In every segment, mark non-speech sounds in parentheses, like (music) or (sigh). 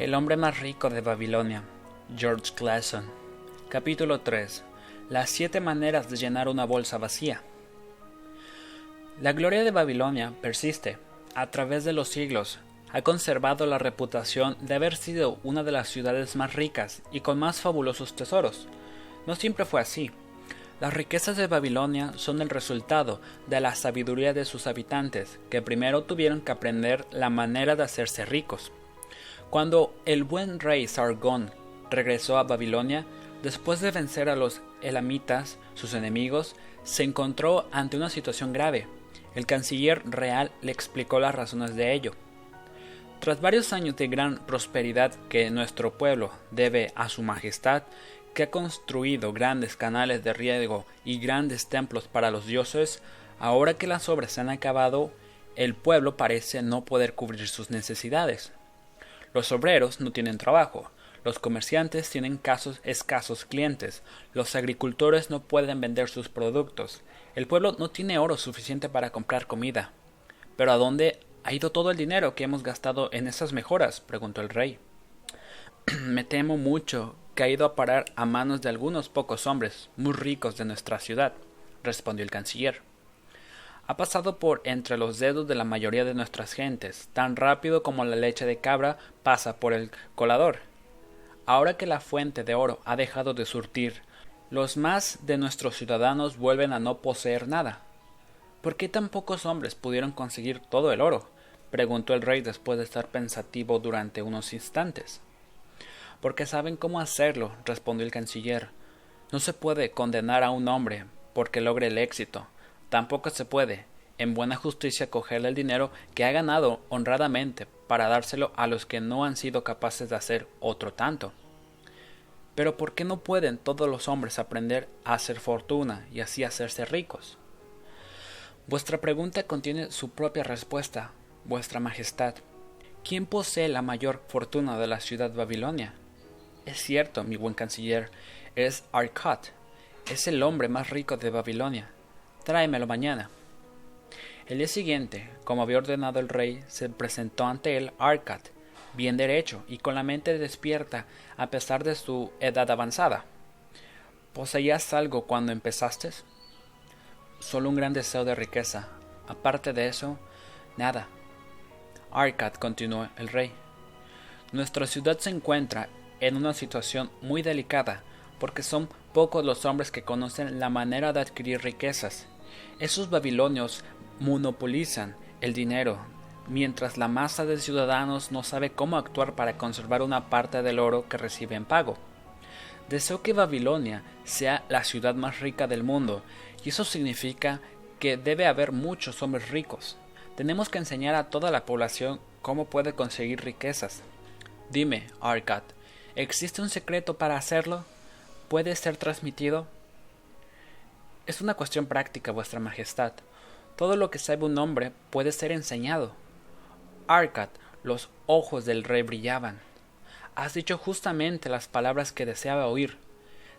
El hombre más rico de Babilonia, George Clason. Capítulo 3. Las siete maneras de llenar una bolsa vacía. La gloria de Babilonia persiste. A través de los siglos, ha conservado la reputación de haber sido una de las ciudades más ricas y con más fabulosos tesoros. No siempre fue así. Las riquezas de Babilonia son el resultado de la sabiduría de sus habitantes, que primero tuvieron que aprender la manera de hacerse ricos. Cuando el buen rey Sargón regresó a Babilonia, después de vencer a los elamitas, sus enemigos, se encontró ante una situación grave. El canciller real le explicó las razones de ello. Tras varios años de gran prosperidad que nuestro pueblo debe a su majestad, que ha construido grandes canales de riego y grandes templos para los dioses, ahora que las obras se han acabado, el pueblo parece no poder cubrir sus necesidades. Los obreros no tienen trabajo, los comerciantes tienen casos escasos clientes, los agricultores no pueden vender sus productos, el pueblo no tiene oro suficiente para comprar comida. ¿Pero a dónde ha ido todo el dinero que hemos gastado en esas mejoras? preguntó el rey. (clears throat) Me temo mucho que ha ido a parar a manos de algunos pocos hombres muy ricos de nuestra ciudad, respondió el canciller ha pasado por entre los dedos de la mayoría de nuestras gentes, tan rápido como la leche de cabra pasa por el colador. Ahora que la fuente de oro ha dejado de surtir, los más de nuestros ciudadanos vuelven a no poseer nada. ¿Por qué tan pocos hombres pudieron conseguir todo el oro? preguntó el rey después de estar pensativo durante unos instantes. Porque saben cómo hacerlo, respondió el canciller. No se puede condenar a un hombre porque logre el éxito, Tampoco se puede, en buena justicia, cogerle el dinero que ha ganado honradamente para dárselo a los que no han sido capaces de hacer otro tanto. Pero ¿por qué no pueden todos los hombres aprender a hacer fortuna y así hacerse ricos? Vuestra pregunta contiene su propia respuesta, Vuestra Majestad. ¿Quién posee la mayor fortuna de la ciudad Babilonia? Es cierto, mi buen canciller, es Arcot, es el hombre más rico de Babilonia, Tráemelo mañana. El día siguiente, como había ordenado el rey, se presentó ante él Arcat, bien derecho y con la mente despierta a pesar de su edad avanzada. ¿Poseías algo cuando empezaste? Solo un gran deseo de riqueza. Aparte de eso, nada. Arcat, continuó el rey. Nuestra ciudad se encuentra en una situación muy delicada porque son pocos los hombres que conocen la manera de adquirir riquezas. Esos babilonios monopolizan el dinero, mientras la masa de ciudadanos no sabe cómo actuar para conservar una parte del oro que recibe en pago. Deseo que Babilonia sea la ciudad más rica del mundo, y eso significa que debe haber muchos hombres ricos. Tenemos que enseñar a toda la población cómo puede conseguir riquezas. Dime, Arcad, ¿existe un secreto para hacerlo? Puede ser transmitido? Es una cuestión práctica, vuestra majestad. Todo lo que sabe un hombre puede ser enseñado. Arcad, los ojos del rey brillaban. Has dicho justamente las palabras que deseaba oír.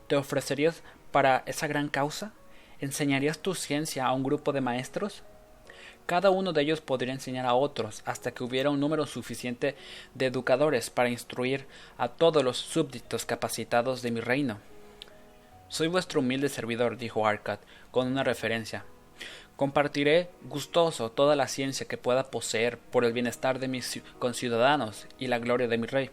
¿Te ofrecerías para esa gran causa? ¿Enseñarías tu ciencia a un grupo de maestros? Cada uno de ellos podría enseñar a otros hasta que hubiera un número suficiente de educadores para instruir a todos los súbditos capacitados de mi reino. Soy vuestro humilde servidor, dijo Arcad, con una referencia. Compartiré gustoso toda la ciencia que pueda poseer por el bienestar de mis conciudadanos y la gloria de mi rey.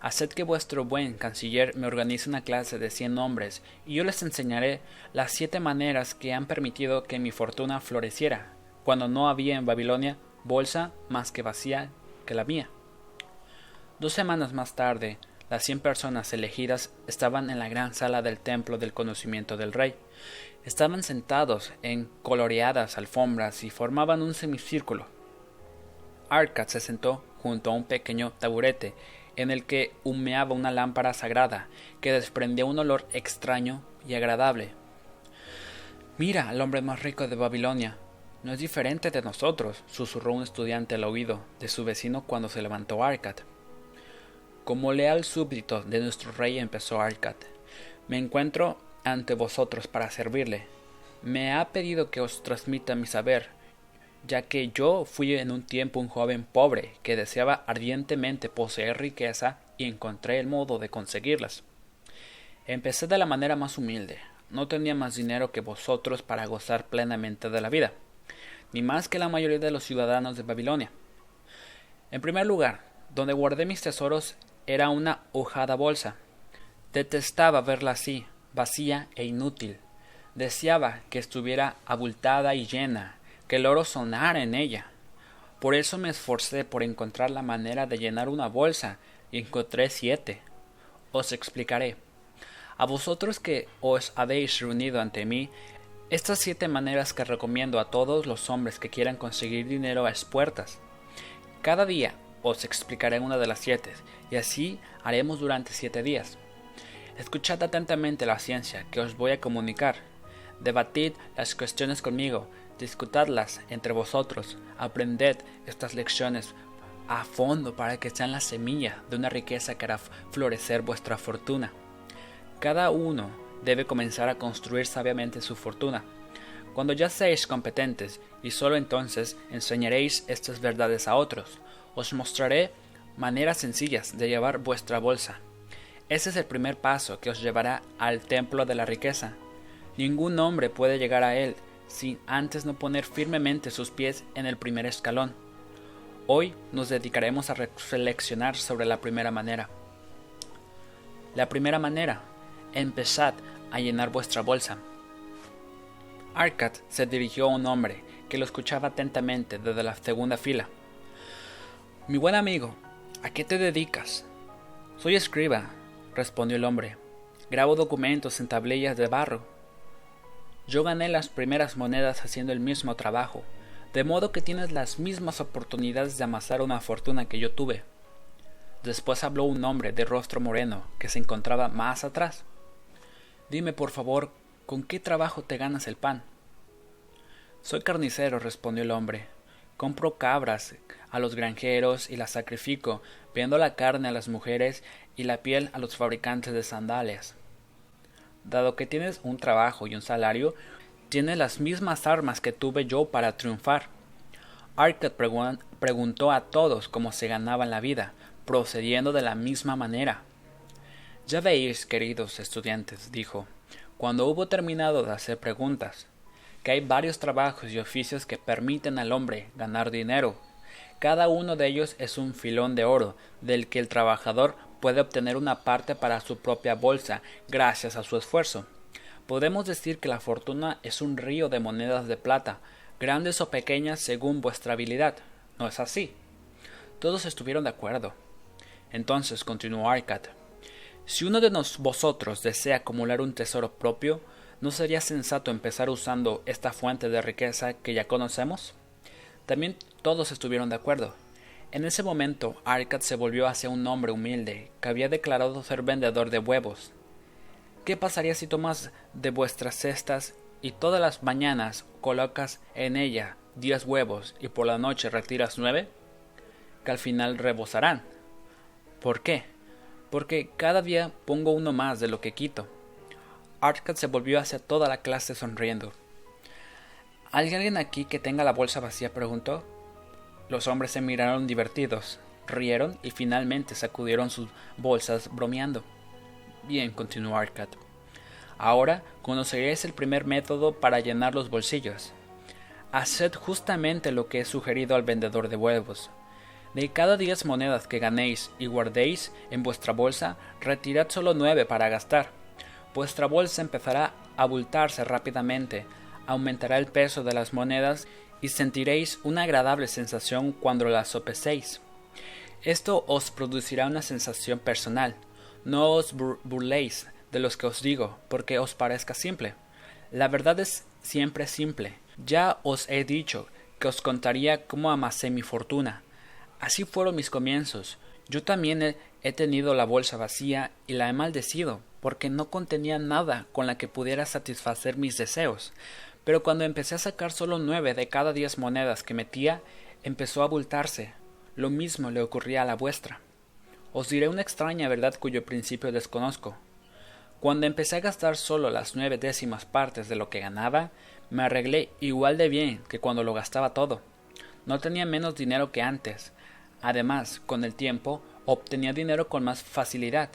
Haced que vuestro buen canciller me organice una clase de cien hombres, y yo les enseñaré las siete maneras que han permitido que mi fortuna floreciera, cuando no había en Babilonia bolsa más que vacía que la mía. Dos semanas más tarde, las cien personas elegidas estaban en la gran sala del templo del conocimiento del rey. Estaban sentados en coloreadas alfombras y formaban un semicírculo. Arcad se sentó junto a un pequeño taburete en el que humeaba una lámpara sagrada que desprendía un olor extraño y agradable. Mira al hombre más rico de Babilonia. No es diferente de nosotros, susurró un estudiante al oído de su vecino cuando se levantó Arcad. Como leal súbdito de nuestro rey empezó Arcad, me encuentro ante vosotros para servirle. Me ha pedido que os transmita mi saber. ya que yo fui en un tiempo un joven pobre que deseaba ardientemente poseer riqueza y encontré el modo de conseguirlas. Empecé de la manera más humilde, no tenía más dinero que vosotros para gozar plenamente de la vida, ni más que la mayoría de los ciudadanos de Babilonia. En primer lugar, donde guardé mis tesoros era una hojada bolsa. Detestaba verla así, vacía e inútil. Deseaba que estuviera abultada y llena, que el oro sonara en ella. Por eso me esforcé por encontrar la manera de llenar una bolsa y encontré siete. Os explicaré. A vosotros que os habéis reunido ante mí, estas siete maneras que recomiendo a todos los hombres que quieran conseguir dinero a expuertas. Cada día os explicaré una de las siete, y así haremos durante siete días. Escuchad atentamente la ciencia que os voy a comunicar. Debatid las cuestiones conmigo, discutadlas entre vosotros, aprended estas lecciones a fondo para que sean la semilla de una riqueza que hará florecer vuestra fortuna. Cada uno debe comenzar a construir sabiamente su fortuna. Cuando ya seáis competentes, y sólo entonces enseñaréis estas verdades a otros, os mostraré maneras sencillas de llevar vuestra bolsa. Ese es el primer paso que os llevará al templo de la riqueza. Ningún hombre puede llegar a él sin antes no poner firmemente sus pies en el primer escalón. Hoy nos dedicaremos a reflexionar sobre la primera manera. La primera manera, empezad a llenar vuestra bolsa. Arcad se dirigió a un hombre que lo escuchaba atentamente desde la segunda fila. Mi buen amigo, ¿a qué te dedicas? Soy escriba, respondió el hombre. Grabo documentos en tablillas de barro yo gané las primeras monedas haciendo el mismo trabajo, de modo que tienes las mismas oportunidades de amasar una fortuna que yo tuve. Después habló un hombre de rostro moreno que se encontraba más atrás. Dime, por favor, ¿con qué trabajo te ganas el pan? Soy carnicero, respondió el hombre. Compro cabras a los granjeros y las sacrifico, vendo la carne a las mujeres y la piel a los fabricantes de sandalias. Dado que tienes un trabajo y un salario, tienes las mismas armas que tuve yo para triunfar. Arcad preguntó a todos cómo se ganaban la vida, procediendo de la misma manera. Ya veis, queridos estudiantes, dijo, cuando hubo terminado de hacer preguntas, que hay varios trabajos y oficios que permiten al hombre ganar dinero. Cada uno de ellos es un filón de oro, del que el trabajador puede obtener una parte para su propia bolsa gracias a su esfuerzo. Podemos decir que la fortuna es un río de monedas de plata, grandes o pequeñas según vuestra habilidad. ¿No es así? Todos estuvieron de acuerdo. Entonces continuó Arcad. Si uno de vosotros desea acumular un tesoro propio, ¿no sería sensato empezar usando esta fuente de riqueza que ya conocemos? También todos estuvieron de acuerdo. En ese momento, Arcad se volvió hacia un hombre humilde que había declarado ser vendedor de huevos. ¿Qué pasaría si tomas de vuestras cestas y todas las mañanas colocas en ella diez huevos y por la noche retiras nueve? Que al final rebosarán. ¿Por qué? Porque cada día pongo uno más de lo que quito. Arcad se volvió hacia toda la clase sonriendo. ¿Hay alguien aquí que tenga la bolsa vacía? preguntó. Los hombres se miraron divertidos, rieron y finalmente sacudieron sus bolsas bromeando. Bien, continuó Arcad. Ahora conoceréis el primer método para llenar los bolsillos. Haced justamente lo que he sugerido al vendedor de huevos. De cada diez monedas que ganéis y guardéis en vuestra bolsa, retirad solo nueve para gastar. Vuestra bolsa empezará a abultarse rápidamente, aumentará el peso de las monedas y sentiréis una agradable sensación cuando las sopeséis. Esto os producirá una sensación personal. No os burléis de los que os digo, porque os parezca simple. La verdad es siempre simple. Ya os he dicho que os contaría cómo amasé mi fortuna. Así fueron mis comienzos. Yo también he, he tenido la bolsa vacía y la he maldecido, porque no contenía nada con la que pudiera satisfacer mis deseos pero cuando empecé a sacar solo nueve de cada diez monedas que metía, empezó a abultarse. Lo mismo le ocurría a la vuestra. Os diré una extraña verdad cuyo principio desconozco. Cuando empecé a gastar solo las nueve décimas partes de lo que ganaba, me arreglé igual de bien que cuando lo gastaba todo. No tenía menos dinero que antes. Además, con el tiempo, obtenía dinero con más facilidad.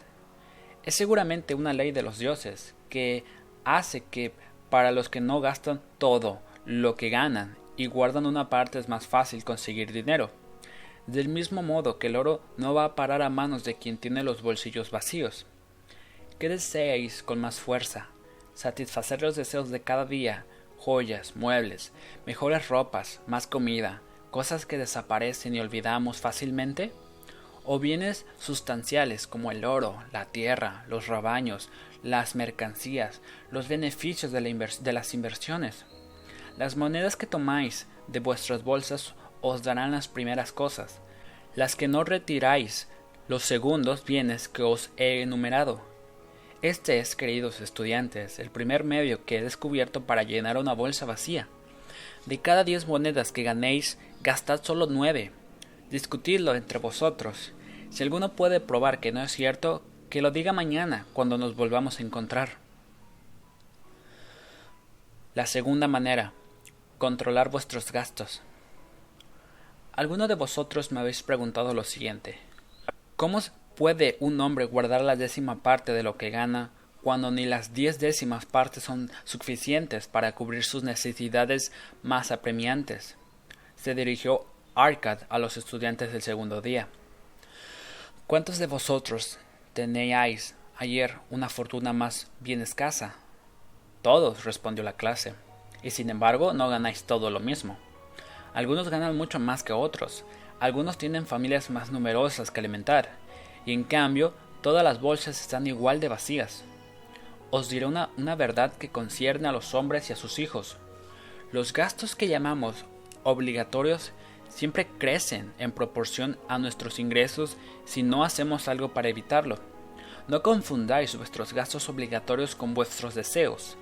Es seguramente una ley de los dioses que hace que para los que no gastan todo lo que ganan y guardan una parte es más fácil conseguir dinero. Del mismo modo que el oro no va a parar a manos de quien tiene los bolsillos vacíos. ¿Qué deseáis con más fuerza? Satisfacer los deseos de cada día, joyas, muebles, mejores ropas, más comida, cosas que desaparecen y olvidamos fácilmente? ¿O bienes sustanciales como el oro, la tierra, los rebaños, las mercancías, los beneficios de, las inversiones? Las monedas que tomáis de vuestras bolsas os darán las primeras cosas, las que no retiráis los segundos bienes que os he enumerado. Este es, queridos estudiantes, el primer medio que he descubierto para llenar una bolsa vacía. De cada diez monedas que ganéis, gastad solo nueve. Discutidlo entre vosotros. Si alguno puede probar que no es cierto, que lo diga mañana, cuando nos volvamos a encontrar. La segunda manera, controlar vuestros gastos. Alguno de vosotros me habéis preguntado lo siguiente. ¿Cómo puede un hombre guardar la décima parte de lo que gana cuando ni las diez décimas partes son suficientes para cubrir sus necesidades más apremiantes? Se dirigió Arcad a los estudiantes del segundo día. ¿Cuántos de vosotros teníais ayer una fortuna más bien escasa? Todos, respondió la clase, y sin embargo no ganáis todo lo mismo. Algunos ganan mucho más que otros, algunos tienen familias más numerosas que alimentar, y en cambio todas las bolsas están igual de vacías. Os diré una, una verdad que concierne a los hombres y a sus hijos. Los gastos que llamamos obligatorios siempre crecen en proporción a nuestros ingresos si no hacemos algo para evitarlo. No confundáis vuestros gastos obligatorios con vuestros deseos.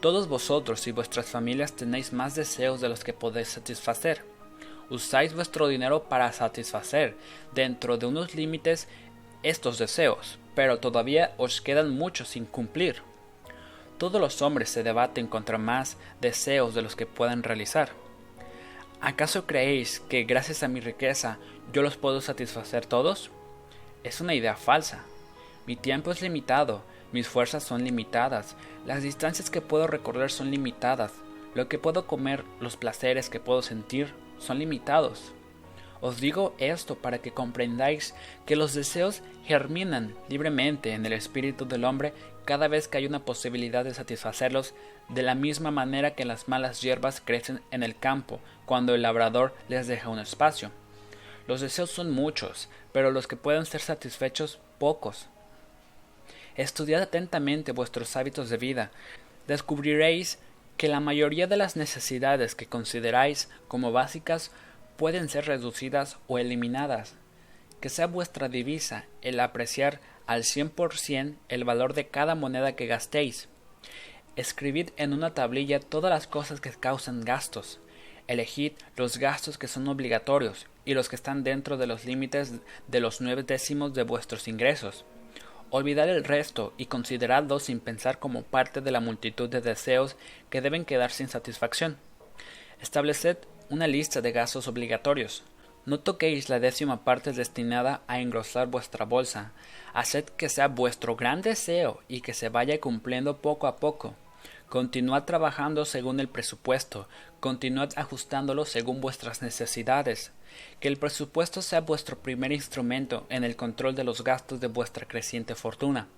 Todos vosotros y vuestras familias tenéis más deseos de los que podéis satisfacer. Usáis vuestro dinero para satisfacer, dentro de unos límites, estos deseos, pero todavía os quedan muchos sin cumplir. Todos los hombres se debaten contra más deseos de los que puedan realizar. ¿Acaso creéis que gracias a mi riqueza yo los puedo satisfacer todos? Es una idea falsa. Mi tiempo es limitado mis fuerzas son limitadas, las distancias que puedo recorrer son limitadas, lo que puedo comer, los placeres que puedo sentir son limitados. Os digo esto para que comprendáis que los deseos germinan libremente en el espíritu del hombre cada vez que hay una posibilidad de satisfacerlos, de la misma manera que las malas hierbas crecen en el campo cuando el labrador les deja un espacio. Los deseos son muchos, pero los que pueden ser satisfechos pocos. Estudiad atentamente vuestros hábitos de vida. Descubriréis que la mayoría de las necesidades que consideráis como básicas pueden ser reducidas o eliminadas. Que sea vuestra divisa el apreciar al cien por cien el valor de cada moneda que gastéis. Escribid en una tablilla todas las cosas que causan gastos. Elegid los gastos que son obligatorios y los que están dentro de los límites de los nueve décimos de vuestros ingresos. Olvidar el resto y consideradlo sin pensar como parte de la multitud de deseos que deben quedar sin satisfacción. Estableced una lista de gastos obligatorios. No toquéis la décima parte destinada a engrosar vuestra bolsa. Haced que sea vuestro gran deseo y que se vaya cumpliendo poco a poco. Continuad trabajando según el presupuesto, continuad ajustándolo según vuestras necesidades. Que el presupuesto sea vuestro primer instrumento en el control de los gastos de vuestra creciente fortuna.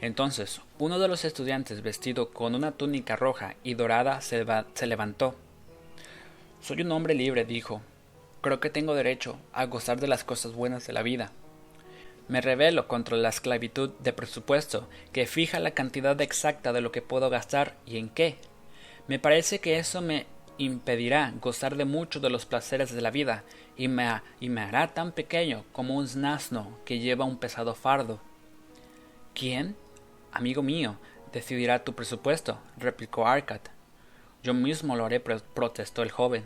Entonces, uno de los estudiantes vestido con una túnica roja y dorada se, se levantó. Soy un hombre libre, dijo. Creo que tengo derecho a gozar de las cosas buenas de la vida. Me rebelo contra la esclavitud de presupuesto que fija la cantidad exacta de lo que puedo gastar y en qué. Me parece que eso me impedirá gozar de muchos de los placeres de la vida y me, y me hará tan pequeño como un asno que lleva un pesado fardo. ¿Quién? Amigo mío, decidirá tu presupuesto, replicó Arcad. Yo mismo lo haré, protestó el joven.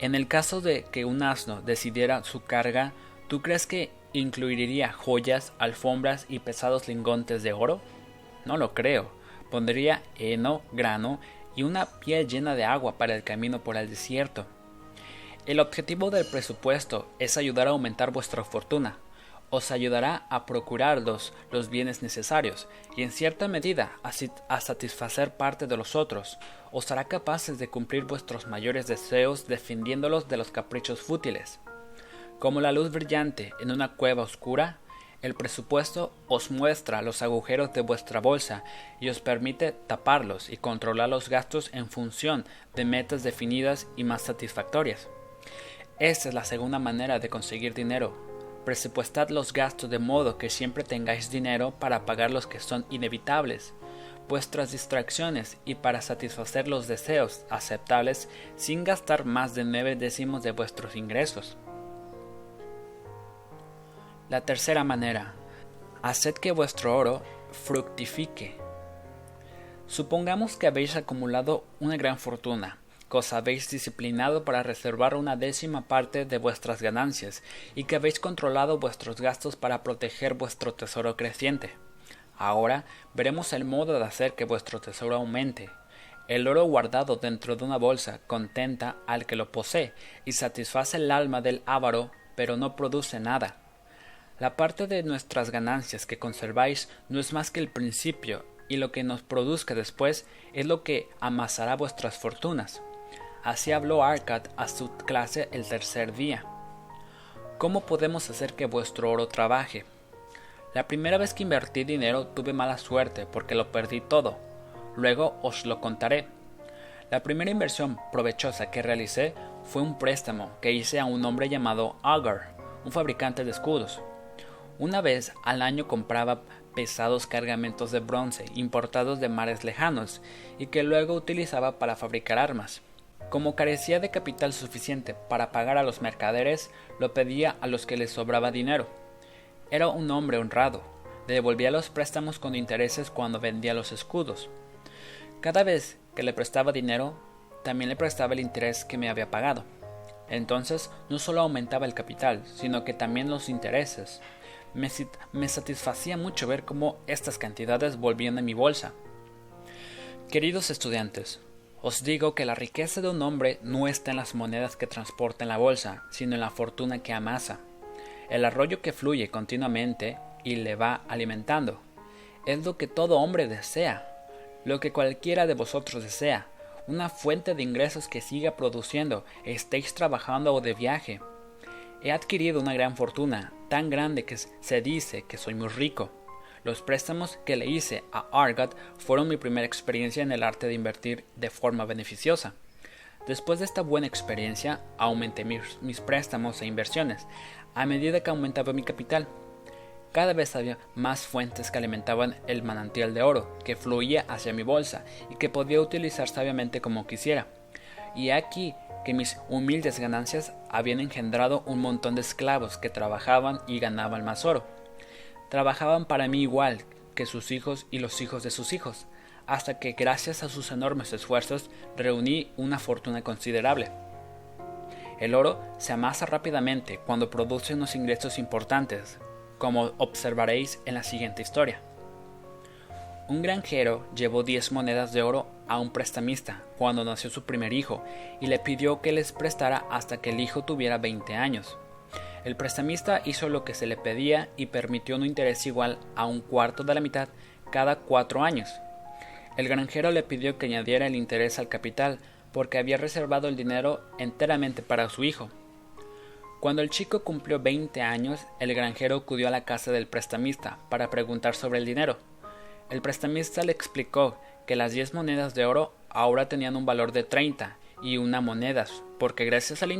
En el caso de que un asno decidiera su carga, ¿tú crees que ¿Incluiría joyas, alfombras y pesados lingotes de oro? No lo creo. Pondría heno, grano y una piel llena de agua para el camino por el desierto. El objetivo del presupuesto es ayudar a aumentar vuestra fortuna. Os ayudará a procurarlos los bienes necesarios y en cierta medida a, satisfacer parte de los otros. Os hará capaces de cumplir vuestros mayores deseos defendiéndolos de los caprichos fútiles. Como la luz brillante en una cueva oscura, el presupuesto os muestra los agujeros de vuestra bolsa y os permite taparlos y controlar los gastos en función de metas definidas y más satisfactorias. Esta es la segunda manera de conseguir dinero. Presupuestad los gastos de modo que siempre tengáis dinero para pagar los que son inevitables, vuestras distracciones y para satisfacer los deseos aceptables sin gastar más de nueve décimos de vuestros ingresos. La tercera manera. Haced que vuestro oro fructifique. Supongamos que habéis acumulado una gran fortuna, que os habéis disciplinado para reservar una décima parte de vuestras ganancias y que habéis controlado vuestros gastos para proteger vuestro tesoro creciente. Ahora veremos el modo de hacer que vuestro tesoro aumente. El oro guardado dentro de una bolsa contenta al que lo posee y satisface el alma del avaro, pero no produce nada. La parte de nuestras ganancias que conserváis no es más que el principio, y lo que nos produzca después es lo que amasará vuestras fortunas. Así habló Arcad a su clase el tercer día. ¿Cómo podemos hacer que vuestro oro trabaje? La primera vez que invertí dinero tuve mala suerte porque lo perdí todo. Luego os lo contaré. La primera inversión provechosa que realicé fue un préstamo que hice a un hombre llamado Agar, un fabricante de escudos. Una vez al año compraba pesados cargamentos de bronce importados de mares lejanos y que luego utilizaba para fabricar armas. Como carecía de capital suficiente para pagar a los mercaderes, lo pedía a los que les sobraba dinero. Era un hombre honrado, devolvía los préstamos con intereses cuando vendía los escudos. Cada vez que le prestaba dinero, también le prestaba el interés que me había pagado. Entonces no solo aumentaba el capital, sino que también los intereses me, satisfacía mucho ver cómo estas cantidades volvían a mi bolsa. Queridos estudiantes, os digo que la riqueza de un hombre no está en las monedas que transporta en la bolsa, sino en la fortuna que amasa. El arroyo que fluye continuamente y le va alimentando. Es lo que todo hombre desea, lo que cualquiera de vosotros desea, una fuente de ingresos que siga produciendo, estéis trabajando o de viaje. He adquirido una gran fortuna, tan grande que se dice que soy muy rico. Los préstamos que le hice a Argot fueron mi primera experiencia en el arte de invertir de forma beneficiosa. Después de esta buena experiencia, aumenté mis, préstamos e inversiones a medida que aumentaba mi capital. Cada vez había más fuentes que alimentaban el manantial de oro que fluía hacia mi bolsa y que podía utilizar sabiamente como quisiera. Y aquí que mis humildes ganancias habían engendrado un montón de esclavos que trabajaban y ganaban más oro. Trabajaban para mí igual que sus hijos y los hijos de sus hijos, hasta que gracias a sus enormes esfuerzos reuní una fortuna considerable. El oro se amasa rápidamente cuando produce unos ingresos importantes, como observaréis en la siguiente historia. Un granjero llevó diez monedas de oro a un prestamista cuando nació su primer hijo y le pidió que les prestara hasta que el hijo tuviera 20 años. El prestamista hizo lo que se le pedía y permitió un interés igual a un cuarto de la mitad cada cuatro años. El granjero le pidió que añadiera el interés al capital porque había reservado el dinero enteramente para su hijo. Cuando el chico cumplió 20 años, el granjero acudió a la casa del prestamista para preguntar sobre el dinero. El prestamista le explicó que las 10 monedas de oro ahora tenían un valor de 30 y una moneda, porque gracias al